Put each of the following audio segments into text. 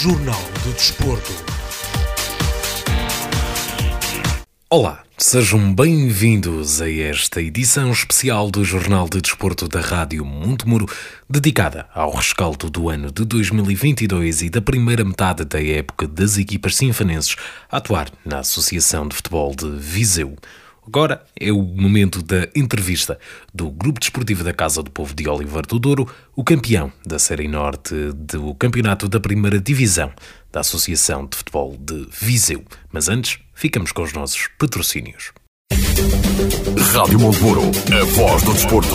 Jornal do Desporto. Olá, sejam bem-vindos a esta edição especial do Jornal de Desporto da Rádio Montemuro, dedicada ao rescaldo do ano de 2022 e da primeira metade da época das equipas sinfanenses a atuar na Associação de Futebol de Viseu. Agora é o momento da entrevista do Grupo Desportivo da Casa do Povo de Oliver do Douro, o campeão da Série Norte do Campeonato da Primeira Divisão da Associação de Futebol de Viseu. Mas antes, ficamos com os nossos patrocínios. Rádio Monteburo, a voz do desporto.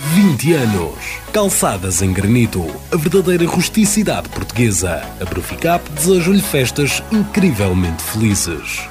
20 anos. Calçadas em granito, a verdadeira rusticidade portuguesa. A Bruficap deseja-lhe festas incrivelmente felizes.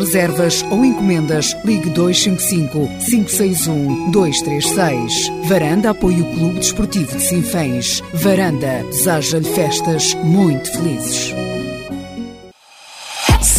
reservas ou encomendas, ligue 255 561 236. Varanda apoia o Clube Desportivo de Sinfãs. Varanda deseja-lhe festas muito felizes.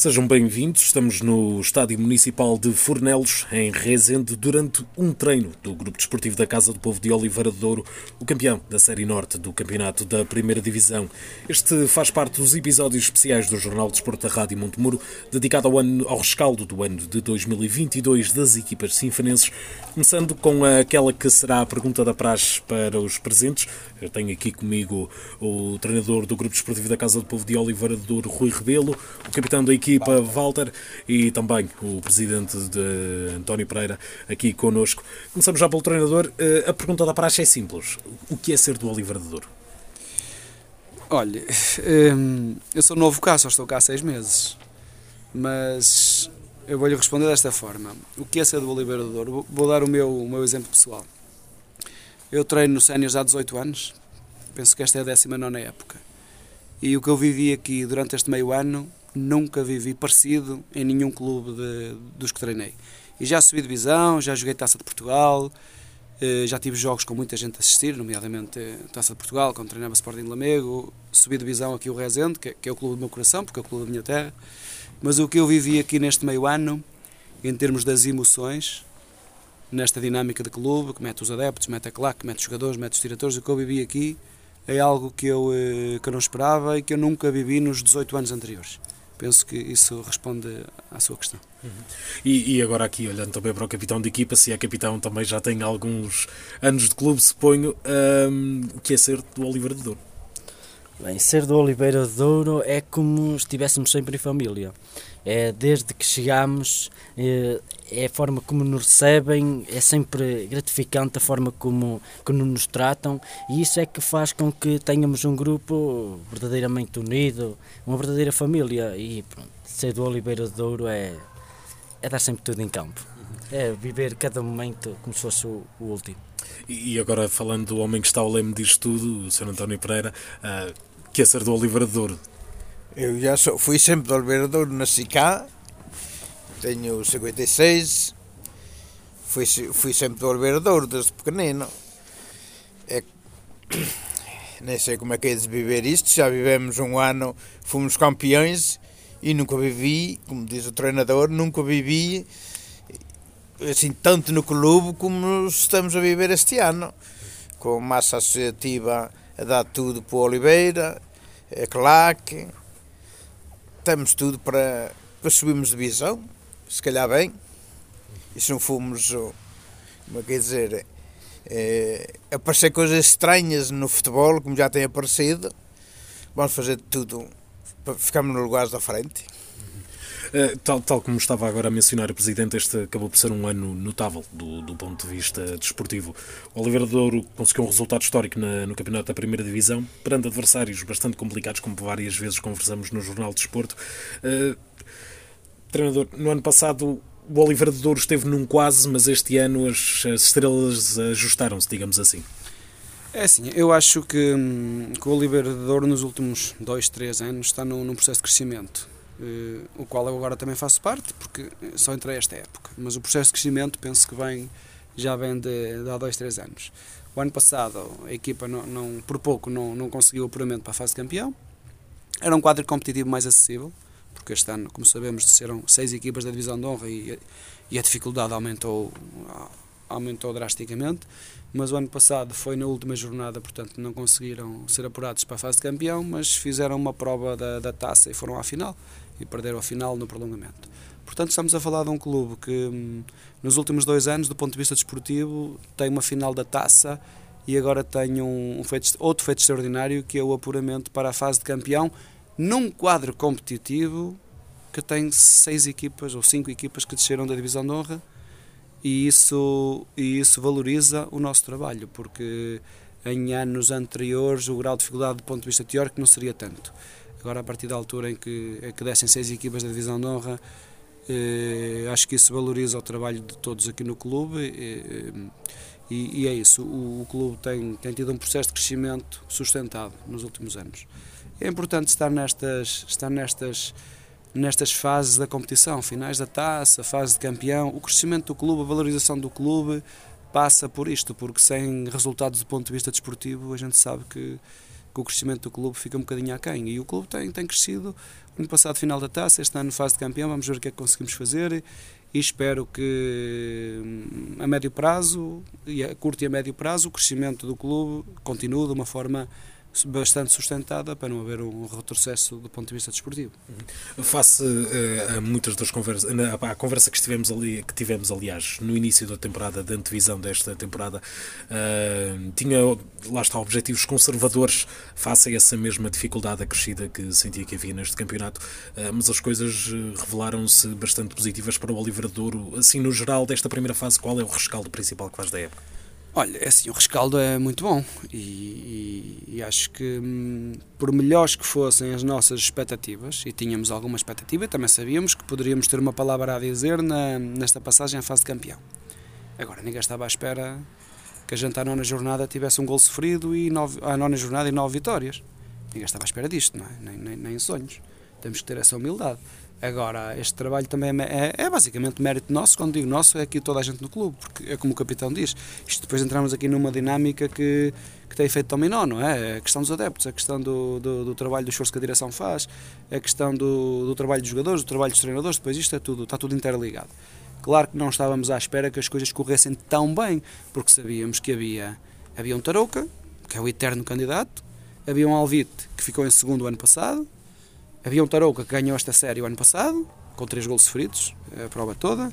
Sejam bem-vindos. Estamos no Estádio Municipal de Fornelos, em Rezende, durante um treino do Grupo Desportivo da Casa do Povo de Oliveira de Douro, o campeão da Série Norte do Campeonato da Primeira Divisão. Este faz parte dos episódios especiais do Jornal de Desporto da Rádio Montemuro, dedicado ao, ano, ao rescaldo do ano de 2022 das equipas sinfanenses, começando com aquela que será a pergunta da praxe para os presentes. Eu tenho aqui comigo o treinador do Grupo Desportivo da Casa do Povo de Oliveira de Douro, Rui Rebelo, o capitão da equipa Walter e também o presidente de António Pereira aqui connosco. Começamos já pelo treinador. A pergunta da praxe é simples. O que é ser do Oliveira de Douro? Olha, eu sou novo cá, só estou cá há seis meses. Mas eu vou-lhe responder desta forma. O que é ser do Oliveira de Douro? Vou dar o meu, o meu exemplo pessoal. Eu treino no Séniors há 18 anos. Penso que esta é a 19 época. E o que eu vivi aqui durante este meio ano nunca vivi parecido em nenhum clube de, dos que treinei. E já subi divisão, já joguei Taça de Portugal, já tive jogos com muita gente a assistir, nomeadamente Taça de Portugal, quando treinava Sporting de Lamego, subi divisão aqui o Rezende, que, é o clube do meu coração, porque é o clube da minha terra. Mas o que eu vivi aqui neste meio ano, em termos das emoções, nesta dinâmica de clube, que mete os adeptos, mete a claque, mete os jogadores, mete os diretores, o que eu vivi aqui é algo que eu, que eu não esperava e que eu nunca vivi nos 18 anos anteriores. Penso que isso responde à sua questão. Uhum. E, e, agora aqui, olhando também para o capitão de equipa, se é capitão também já tem alguns anos de clube, suponho, um, que é ser do Oliveira de Douro. Bem, ser do Oliveira de Douro é como se estivéssemos sempre em família. É, desde que chegamos, é, é, a forma como nos recebem, é sempre gratificante a forma como, como nos tratam e isso é que faz com que tenhamos um grupo verdadeiramente unido, uma verdadeira família e pronto, ser do Oliveira de Douro é, é dar sempre tudo em campo, é viver cada momento como se fosse o, o último. E agora falando do homem que está ao leme disto tudo, o Sr. António Pereira, uh, que é ser do Oliveira de Douro, eu já sou, fui sempre do Oliveira Douro, nasci cá, tenho 56, fui, fui sempre do Oliveira Douro desde pequenino. É, nem sei como é que é de viver isto, já vivemos um ano, fomos campeões e nunca vivi, como diz o treinador, nunca vivi assim tanto no clube como estamos a viver este ano, com massa associativa a dar tudo para o Oliveira, a claque, temos tudo para, para subirmos de divisão, se calhar bem. E se não fomos, como é que é dizer, é, aparecer coisas estranhas no futebol, como já tem aparecido, vamos fazer tudo para ficarmos no lugares da frente. Uh, tal, tal como estava agora a mencionar o Presidente, este acabou por ser um ano notável do, do ponto de vista desportivo. O Oliveira de Ouro conseguiu um resultado histórico na, no Campeonato da Primeira Divisão, perante adversários bastante complicados, como várias vezes conversamos no Jornal de Desporto. Uh, treinador, no ano passado o Oliveira de Douro esteve num quase, mas este ano as, as estrelas ajustaram-se, digamos assim. É assim, eu acho que, hum, que o Oliveira de Douro nos últimos dois, três anos está num, num processo de crescimento. Uh, o qual eu agora também faço parte, porque só entrei esta época. Mas o processo de crescimento penso que vem, já vem de, de há dois, três anos. O ano passado a equipa não, não, por pouco não, não conseguiu o apuramento para a fase de campeão. Era um quadro competitivo mais acessível, porque este ano, como sabemos, serão seis equipas da divisão de honra e, e a dificuldade aumentou, aumentou drasticamente. Mas o ano passado foi na última jornada, portanto não conseguiram ser apurados para a fase de campeão, mas fizeram uma prova da, da taça e foram à final e perderam a final no prolongamento. Portanto, estamos a falar de um clube que, hum, nos últimos dois anos, do ponto de vista desportivo, tem uma final da taça e agora tem um, um feito, outro feito extraordinário que é o apuramento para a fase de campeão num quadro competitivo que tem seis equipas ou cinco equipas que desceram da divisão de honra e isso, e isso valoriza o nosso trabalho, porque em anos anteriores o grau de dificuldade do ponto de vista teórico não seria tanto. Agora, a partir da altura em que, em que descem seis equipas da divisão de honra, eh, acho que isso valoriza o trabalho de todos aqui no clube eh, e, e, é isso. O, o, clube tem, tem tido um processo de crescimento sustentado nos últimos anos. É importante estar nestas, estar nestas, nestas fases da competição, finais da taça, fase de campeão. O crescimento do clube, a valorização do clube passa por isto, porque sem resultados do ponto de vista desportivo a gente sabe que que o crescimento do clube fica um bocadinho aquém. E o clube tem, tem crescido. No passado, final da taça, este ano, fase de campeão, vamos ver o que é que conseguimos fazer. E espero que hum, a médio prazo, e a curto e a médio prazo, o crescimento do clube continue de uma forma bastante sustentada para não haver um retrocesso do ponto de vista desportivo. Uhum. Face uh, a muitas das conversas, na, à conversa que tivemos ali, que tivemos aliás no início da temporada, da antevisão desta temporada, uh, tinha lá está objetivos conservadores face a essa mesma dificuldade acrescida que sentia que havia neste campeonato, uh, mas as coisas revelaram-se bastante positivas para o Oliveira Douro. Assim, no geral desta primeira fase, qual é o rescaldo principal que faz da época? Olha, é assim, o rescaldo é muito bom e, e, e acho que hum, por melhores que fossem as nossas expectativas, e tínhamos alguma expectativa, também sabíamos que poderíamos ter uma palavra a dizer na, nesta passagem à fase de campeão. Agora, ninguém estava à espera que a gente à nona jornada tivesse um gol sofrido e nove, à nona jornada e nove vitórias. Ninguém estava à espera disto, não é? nem, nem, nem em sonhos. Temos que ter essa humildade. Agora, este trabalho também é, é, é, basicamente mérito nosso. Quando digo nosso, é aqui toda a gente no clube, porque é como o capitão diz. Isto depois entramos aqui numa dinâmica que, que tem efeito dominó, não é? A questão dos adeptos, a questão do, do, do trabalho do esforço que a direção faz, a questão do, do trabalho dos jogadores, do trabalho dos treinadores, depois isto é tudo, está tudo interligado. Claro que não estávamos à espera que as coisas corressem tão bem, porque sabíamos que havia, havia um Tarouca, que é o eterno candidato, havia um Alvite, que ficou em segundo ano passado, Havia um Tarouca que ganhou esta série o ano passado, com três gols sofridos, a prova toda.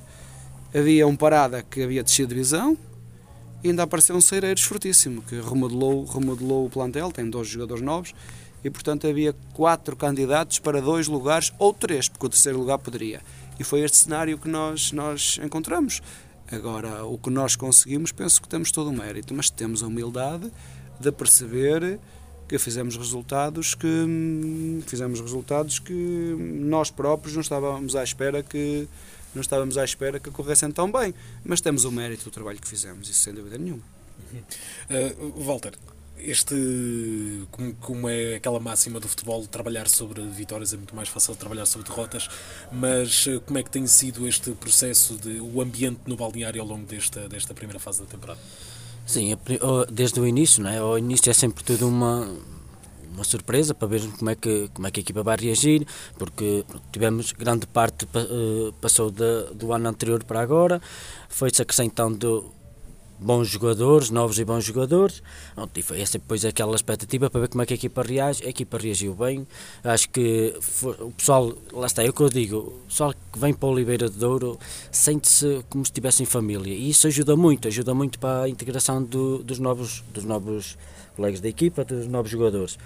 Havia um Parada que havia descido de divisão. E ainda apareceu um Ceireiros fortíssimo, que remodelou, remodelou o plantel, tem dois jogadores novos. E, portanto, havia quatro candidatos para dois lugares, ou três, porque o terceiro lugar poderia. E foi este cenário que nós, nós encontramos. Agora, o que nós conseguimos, penso que temos todo o mérito, mas temos a humildade de perceber que fizemos resultados que fizemos resultados que nós próprios não estávamos à espera que não estávamos à espera que corressem tão bem, mas temos o mérito do trabalho que fizemos, isso sem dúvida nenhuma. Uhum. Uh, Walter, este como, como, é aquela máxima do futebol trabalhar sobre vitórias é muito mais fácil trabalhar sobre derrotas mas uh, como é que tem sido este processo de o ambiente no balneário ao longo desta desta primeira fase da temporada sim desde o início não é? Início é sempre tudo uma uma surpresa para ver como é que como é que a equipa vai reagir porque tivemos grande parte uh, passou de, do ano anterior para agora. Foi-se acrescentando bons jogadores, novos e bons jogadores. E essa depois aquela expectativa para ver como é que a equipa reage. A equipa reagiu bem. Acho que foi, o pessoal, lá está, é o que eu digo, o pessoal que vem para o Oliveira de Douro sente-se como se estivesse em família. E isso ajuda muito, ajuda muito para a integração do, dos, novos, dos novos colegas da equipa, dos novos jogadores.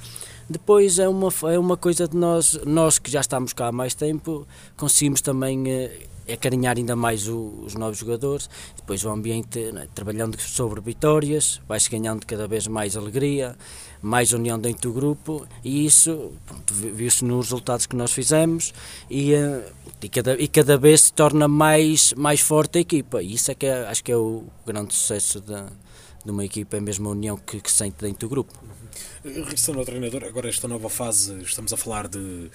Depois é uma, é uma coisa de nós, nós que já estamos cá há mais tempo, conseguimos também eh, acarinhar ainda mais o, os novos jogadores. Depois o ambiente, né, trabalhando sobre vitórias, vai-se ganhando cada vez mais alegria, mais união dentro do grupo e isso viu-se nos resultados que nós fizemos e, eh, e, cada, e cada vez se torna mais, mais forte a equipa. E isso é que é, acho que é o grande sucesso da, de uma equipa, é mesmo a união que, que sente dentro do grupo. Regressando ao treinador, agora esta nova fase, estamos a falar de,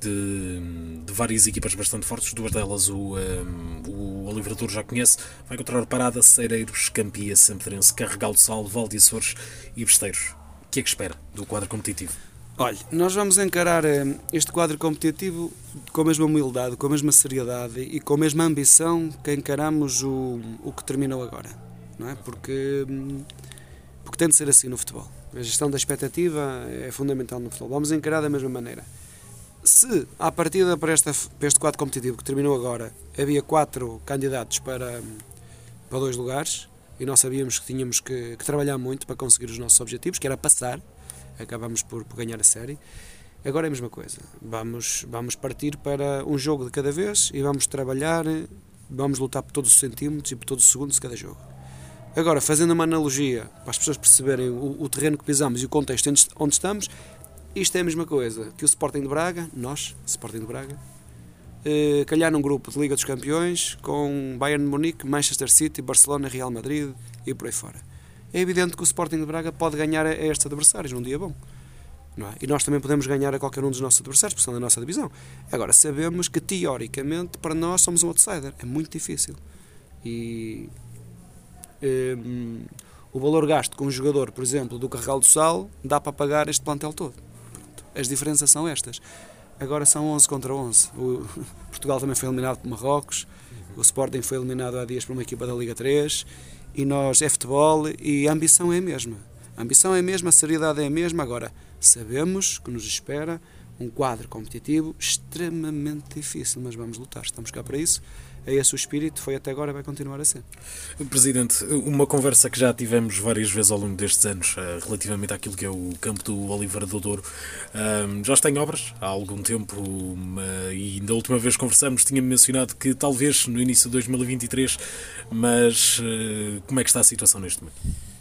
de, de várias equipas bastante fortes, duas delas o, um, o Oliveira já conhece, vai encontrar Parada, Cereiros, Campia, Sampedrense, Carregal do Sal, Valde Açores e Besteiros. O que é que espera do quadro competitivo? Olha, nós vamos encarar este quadro competitivo com a mesma humildade, com a mesma seriedade e com a mesma ambição que encaramos o, o que terminou agora, não é? Porque, porque tem de ser assim no futebol a gestão da expectativa é fundamental no futebol. Vamos encarar da mesma maneira. Se, à partida para, esta, para este quadro competitivo que terminou agora, havia quatro candidatos para, para dois lugares, e nós sabíamos que tínhamos que, que trabalhar muito para conseguir os nossos objetivos, que era passar, acabamos por, por ganhar a série. Agora é a mesma coisa. Vamos, vamos partir para um jogo de cada vez e vamos trabalhar, vamos lutar por todos os centímetros e por todos os segundos de cada jogo. Agora, fazendo uma analogia para as pessoas perceberem o, o terreno que pisamos e o contexto onde estamos, isto é a mesma coisa que o Sporting de Braga, nós, Sporting de Braga, eh, calhar num grupo de Liga dos Campeões com Bayern de Munique, Manchester City, Barcelona, Real Madrid e por aí fora. É evidente que o Sporting de Braga pode ganhar a estes adversários num dia bom. É? E nós também podemos ganhar a qualquer um dos nossos adversários, porque são da nossa divisão. Agora, sabemos que teoricamente para nós somos um outsider. É muito difícil. E um, o valor gasto com um jogador, por exemplo, do Carregal do Sal, dá para pagar este plantel todo. Pronto. As diferenças são estas. Agora são 11 contra 11. O Portugal também foi eliminado por Marrocos, o Sporting foi eliminado há dias por uma equipa da Liga 3, e nós é futebol e a ambição é a mesma. A ambição é a mesma, a seriedade é a mesma. Agora, sabemos que nos espera um quadro competitivo extremamente difícil, mas vamos lutar, estamos cá para isso é esse o espírito, foi até agora e vai continuar a ser. Presidente, uma conversa que já tivemos várias vezes ao longo destes anos eh, relativamente àquilo que é o campo do Oliveira do Douro. Já está em obras há algum tempo e da última vez que conversamos tinha mencionado que talvez no início de 2023, mas eh, como é que está a situação neste momento?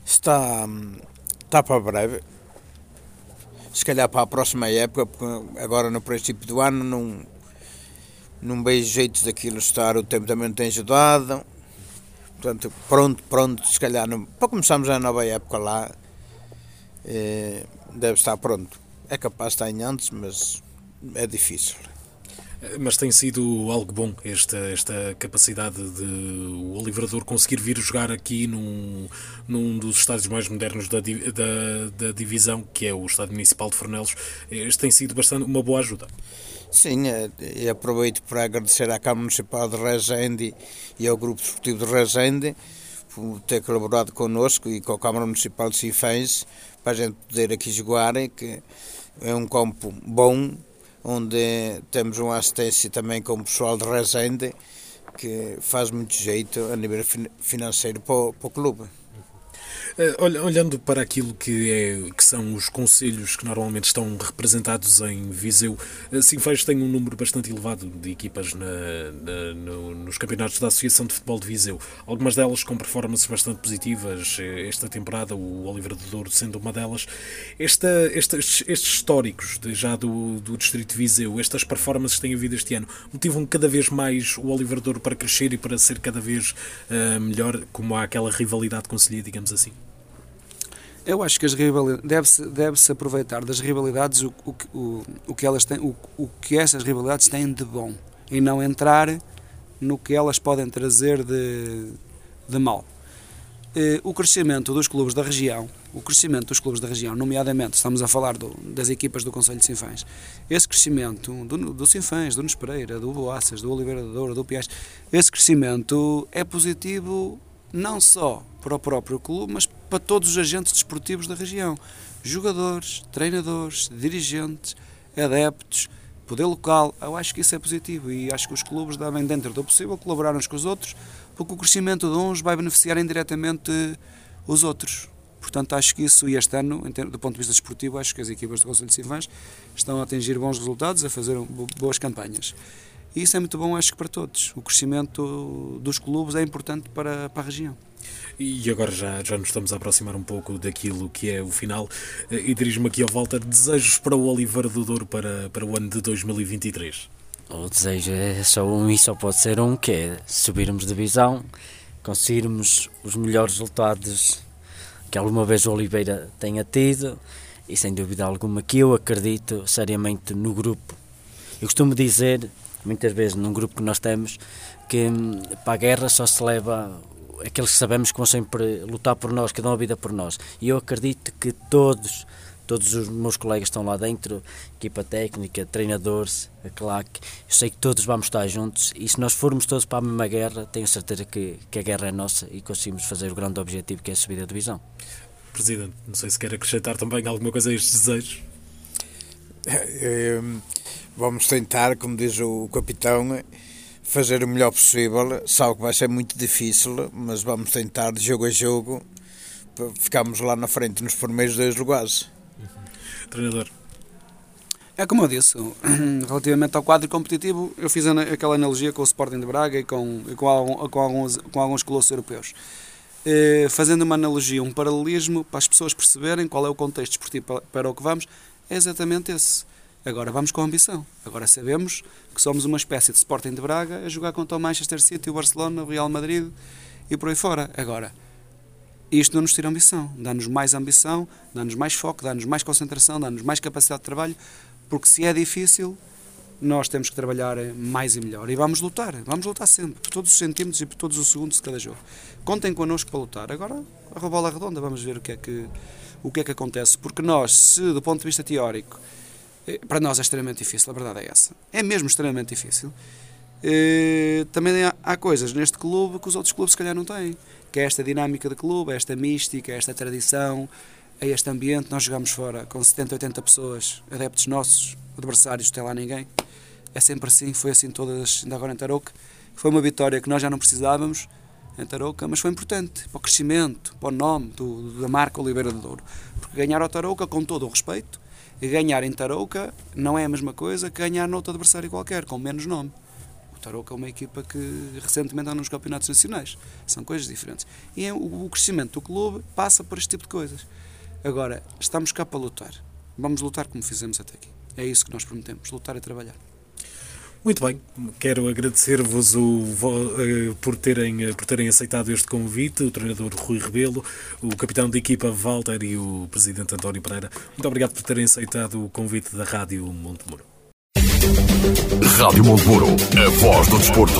Está, está para breve. Se calhar para a próxima época, porque agora no princípio do ano não não vejo jeitos daquilo estar, o tempo também não tem ajudado. Portanto, pronto, pronto, se calhar, não, para começarmos a nova época lá, eh, deve estar pronto. É capaz de estar em antes, mas é difícil. Mas tem sido algo bom esta, esta capacidade de o Olivrador conseguir vir jogar aqui num, num dos estádios mais modernos da, da, da divisão, que é o Estádio Municipal de Fornelos. Este tem sido bastante uma boa ajuda. Sim, é, e aproveito para agradecer à Câmara Municipal de Rezende e ao Grupo Esportivo de Rezende por ter colaborado connosco e com a Câmara Municipal de Sifães para a gente poder aqui jogar, que é um campo bom, onde temos uma assistência também com o pessoal de Resende, que faz muito jeito a nível financeiro para para o clube. Eh, olhando para aquilo que, é, que são os conselhos que normalmente estão representados em Viseu, eh, Sinfãs tem um número bastante elevado de equipas na, na, no, nos campeonatos da Associação de Futebol de Viseu. Algumas delas com performances bastante positivas eh, esta temporada, o Oliver do Douro sendo uma delas. Esta, estes, estes históricos de, já do, do Distrito de Viseu, estas performances que têm havido este ano, motivam cada vez mais o Oliver do Douro para crescer e para ser cada vez uh, melhor, como há aquela rivalidade conselhia, digamos assim? Eu acho que as deve-se deve -se aproveitar das rivalidades o, o, o, o, que elas têm, o, o que essas rivalidades têm de bom e não entrar no que elas podem trazer de, de mal. Eh, o crescimento dos clubes da região, o crescimento dos clubes da região, nomeadamente estamos a falar do, das equipas do Conselho de Sinfãs, esse crescimento do, do Sinfãs, do Nunes Pereira, do Boaças, do Oliveira da Douro, do Piais, esse crescimento é positivo não só para o próprio clube, mas para todos os agentes desportivos da região. Jogadores, treinadores, dirigentes, adeptos, poder local. Eu acho que isso é positivo e acho que os clubes devem, dentro do possível, colaborar uns com os outros, porque o crescimento de uns vai beneficiar indiretamente os outros. Portanto, acho que isso, e este ano, do ponto de vista desportivo, acho que as equipas do Conselho de Silvães estão a atingir bons resultados, a fazer boas campanhas. E isso é muito bom, acho que para todos. O crescimento dos clubes é importante para, para a região. E agora já, já nos estamos a aproximar um pouco daquilo que é o final eh, e dirijo-me aqui ao Walter. Desejos para o Oliveira do Douro para, para o ano de 2023? O desejo é só um e só pode ser um, que é subirmos de divisão, conseguirmos os melhores resultados que alguma vez o Oliveira tenha tido e sem dúvida alguma que eu acredito seriamente no grupo. Eu costumo dizer muitas vezes num grupo que nós temos, que hum, para a guerra só se leva aqueles que sabemos que vão sempre lutar por nós, que dão a vida por nós. E eu acredito que todos, todos os meus colegas estão lá dentro, equipa técnica, treinadores, a claque, eu sei que todos vamos estar juntos e se nós formos todos para a mesma guerra, tenho certeza que, que a guerra é nossa e conseguimos fazer o grande objetivo que é a subida da divisão. Presidente, não sei se quer acrescentar também alguma coisa a estes desejos. É, Vamos tentar, como diz o capitão, fazer o melhor possível. Sabe que vai ser muito difícil, mas vamos tentar, de jogo a jogo, ficamos lá na frente nos primeiros dois lugares. Uhum. Treinador. É como eu disse, relativamente ao quadro competitivo, eu fiz aquela analogia com o Sporting de Braga e com, e com, algum, com, alguns, com alguns colossos europeus. Eh, fazendo uma analogia, um paralelismo para as pessoas perceberem qual é o contexto desportivo para, para o que vamos, é exatamente esse Agora vamos com ambição. Agora sabemos que somos uma espécie de Sporting de Braga a jogar contra o Manchester City, o Barcelona, o Real Madrid e por aí fora. Agora, isto não nos tira ambição. Dá-nos mais ambição, dá-nos mais foco, dá-nos mais concentração, dá-nos mais capacidade de trabalho, porque se é difícil, nós temos que trabalhar mais e melhor. E vamos lutar, vamos lutar sempre, por todos os centímetros e por todos os segundos de cada jogo. Contem connosco para lutar. Agora, a bola redonda, vamos ver o que é que, o que, é que acontece. Porque nós, se do ponto de vista teórico, para nós é extremamente difícil, a verdade é essa. É mesmo extremamente difícil. Eh, também há coisas neste clube que os outros clubes se calhar não têm, que é esta dinâmica de clube, esta mística, esta tradição, é este ambiente. Nós jogamos fora com 70, 80 pessoas, adeptos nossos, adversários, não tem lá ninguém. É sempre assim, foi assim todas, ainda agora em Tarouca. Foi uma vitória que nós já não precisávamos em Tarouca, mas foi importante para o crescimento, para o nome do, da marca Oliveira de Douro. Porque ganhar ao Tarouca, com todo o respeito, ganhar em Tarouca não é a mesma coisa que ganhar noutro adversário qualquer, com menos nome. O Tarouca é uma equipa que recentemente anda nos campeonatos nacionais. São coisas diferentes. E é o crescimento do clube passa por este tipo de coisas. Agora, estamos cá para lutar. Vamos lutar como fizemos até aqui. É isso que nós prometemos, lutar e trabalhar. Muito bem, quero agradecer-vos eh, por terem, eh, por terem aceitado este convite, o treinador Rui Rebelo, o capitão de equipa Walter e o presidente António Pereira. Muito obrigado por terem aceitado o convite da Rádio Montemuro. Rádio Montemuro, a voz do desporto.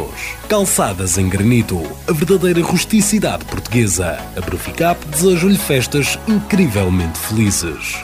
Calçadas em granito, a verdadeira rusticidade portuguesa. A Bruficap deseja-lhe festas incrivelmente felizes.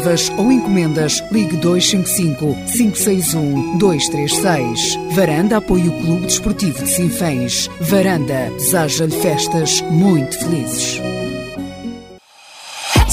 reservas ou encomendas, ligue 255 561 236. Varanda apoia o Clube Desportivo de Sinfãs. Varanda deseja-lhe festas muito felizes.